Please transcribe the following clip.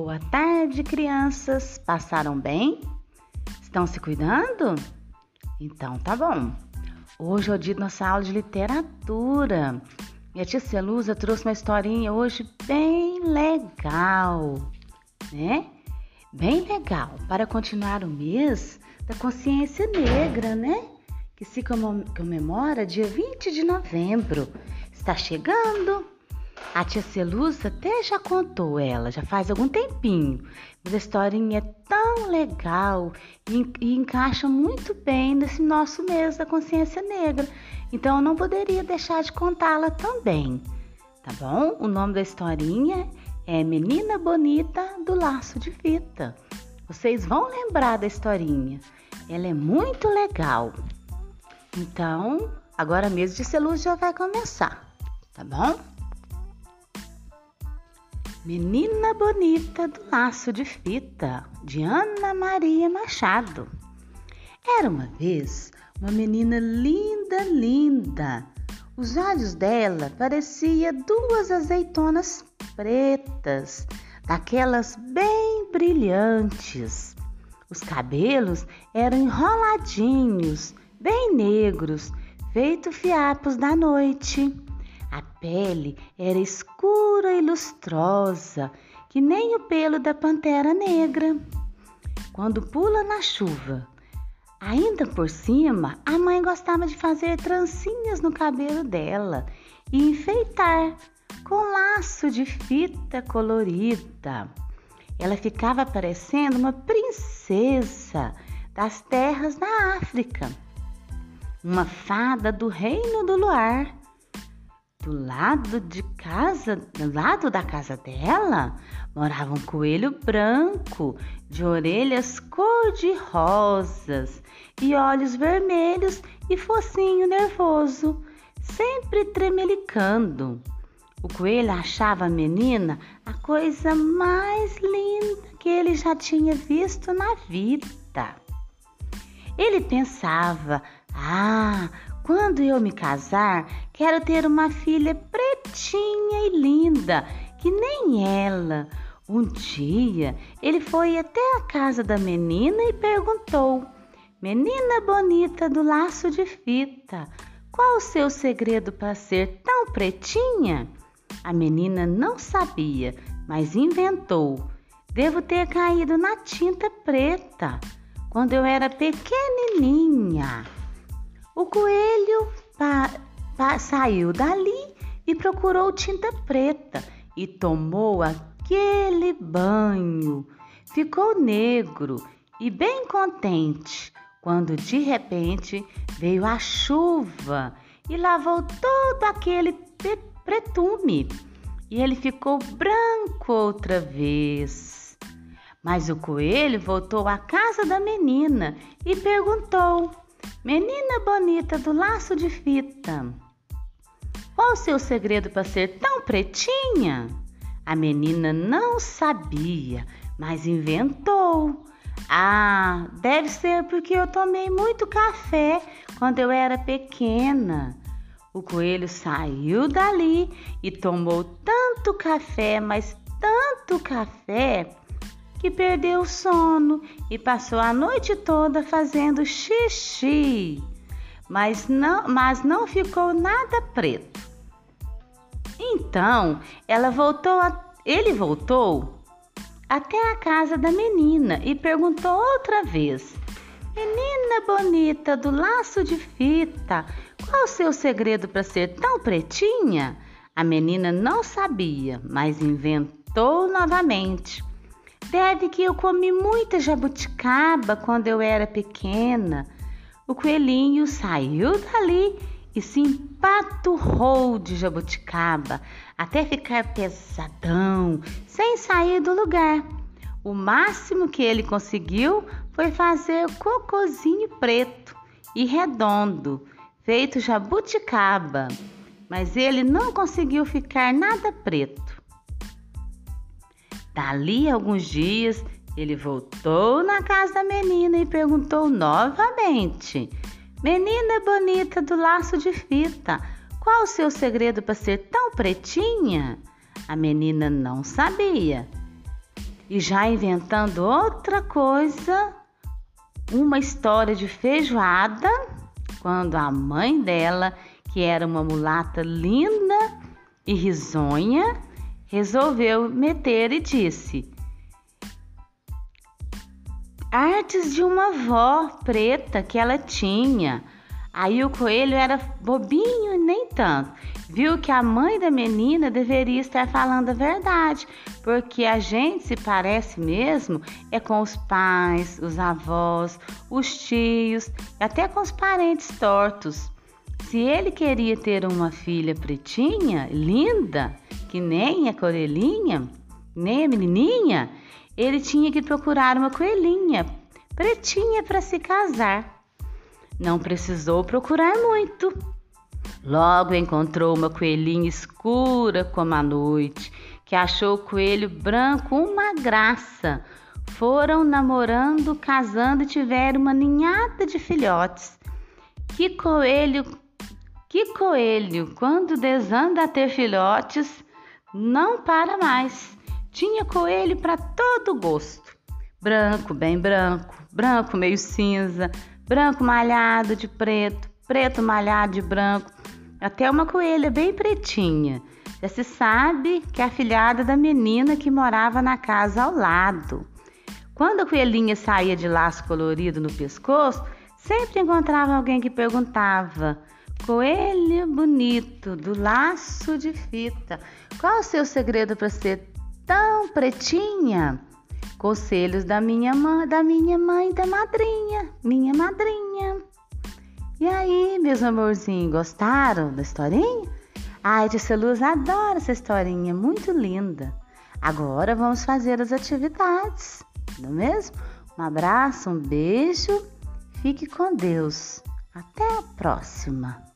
Boa tarde, crianças. Passaram bem? Estão se cuidando? Então tá bom. Hoje é o dia da nossa aula de literatura. E a tia Celusa trouxe uma historinha hoje bem legal, né? Bem legal para continuar o mês da consciência negra, né? Que se comemora dia 20 de novembro. Está chegando. A tia Celusa até já contou ela, já faz algum tempinho, mas a historinha é tão legal e, e, encaixa muito bem nesse nosso mês da consciência negra. Então eu não poderia deixar de contá-la também, tá bom? O nome da historinha é Menina Bonita do Laço de Fita. Vocês vão lembrar da historinha. Ela é muito legal. Então, agora mesmo de Celusa já vai começar, tá bom? Menina Bonita do Laço de Fita, de Ana Maria Machado. Era uma vez uma menina linda, linda. Os olhos dela pareciam duas azeitonas pretas, daquelas bem brilhantes. Os cabelos eram enroladinhos, bem negros, feito fiapos da noite. A pele era escura e lustrosa, que nem o pelo da pantera negra. Quando pula na chuva, ainda por cima, a mãe gostava de fazer trancinhas no cabelo dela e enfeitar com laço de fita colorida. Ela ficava parecendo uma princesa das terras da África, uma fada do reino do luar. Do lado de casa, do lado da casa dela, morava um coelho branco, de orelhas cor-de-rosas e olhos vermelhos e focinho nervoso, sempre tremelicando. O coelho achava a menina a coisa mais linda que ele já tinha visto na vida. Ele pensava: ah, quando eu me casar, quero ter uma filha pretinha e linda, que nem ela. Um dia ele foi até a casa da menina e perguntou: Menina bonita do laço de fita, qual o seu segredo para ser tão pretinha? A menina não sabia, mas inventou. Devo ter caído na tinta preta quando eu era pequenininha. O coelho saiu dali e procurou tinta preta e tomou aquele banho. Ficou negro e bem contente quando de repente veio a chuva e lavou todo aquele pretume e ele ficou branco outra vez. Mas o coelho voltou à casa da menina e perguntou: Menina bonita do laço de fita, qual o seu segredo para ser tão pretinha? A menina não sabia, mas inventou. Ah, deve ser porque eu tomei muito café quando eu era pequena. O coelho saiu dali e tomou tanto café, mas tanto café, que perdeu o sono e passou a noite toda fazendo xixi, mas não, mas não ficou nada preto. Então, ela voltou, a, ele voltou até a casa da menina e perguntou outra vez: Menina bonita do laço de fita, qual o seu segredo para ser tão pretinha? A menina não sabia, mas inventou novamente. Deve que eu comi muita jabuticaba quando eu era pequena. O coelhinho saiu dali e se empaturrou de jabuticaba até ficar pesadão, sem sair do lugar. O máximo que ele conseguiu foi fazer cocozinho preto e redondo, feito jabuticaba, mas ele não conseguiu ficar nada preto. Dali a alguns dias, ele voltou na casa da menina e perguntou novamente: Menina bonita do laço de fita, qual o seu segredo para ser tão pretinha? A menina não sabia, E já inventando outra coisa, uma história de feijoada, quando a mãe dela, que era uma mulata linda e risonha, resolveu meter e disse: Artes de uma avó preta que ela tinha. Aí o coelho era bobinho e nem tanto. Viu que a mãe da menina deveria estar falando a verdade, porque a gente se parece mesmo é com os pais, os avós, os tios, até com os parentes tortos. Se ele queria ter uma filha pretinha, linda, que nem a coelhinha, nem a menininha, ele tinha que procurar uma coelhinha pretinha para se casar. Não precisou procurar muito. Logo encontrou uma coelhinha escura como a noite, que achou o coelho branco uma graça. Foram namorando, casando e tiveram uma ninhada de filhotes. Que coelho, que coelho, quando desanda a ter filhotes, não para mais. Tinha coelho para todo gosto. Branco, bem branco, branco meio cinza, branco malhado de preto, preto malhado de branco, até uma coelha bem pretinha. Já se sabe que é a filhada da menina que morava na casa ao lado. Quando a coelhinha saía de laço colorido no pescoço, sempre encontrava alguém que perguntava: Coelho bonito, do laço de fita, qual o seu segredo para ser tão pretinha? Conselhos da minha mãe, da minha mãe, da madrinha, minha madrinha. E aí, meus amorzinhos, gostaram da historinha? Ai, Tia Luz adora essa historinha, muito linda. Agora vamos fazer as atividades, não é mesmo? Um abraço, um beijo, fique com Deus. Até a próxima!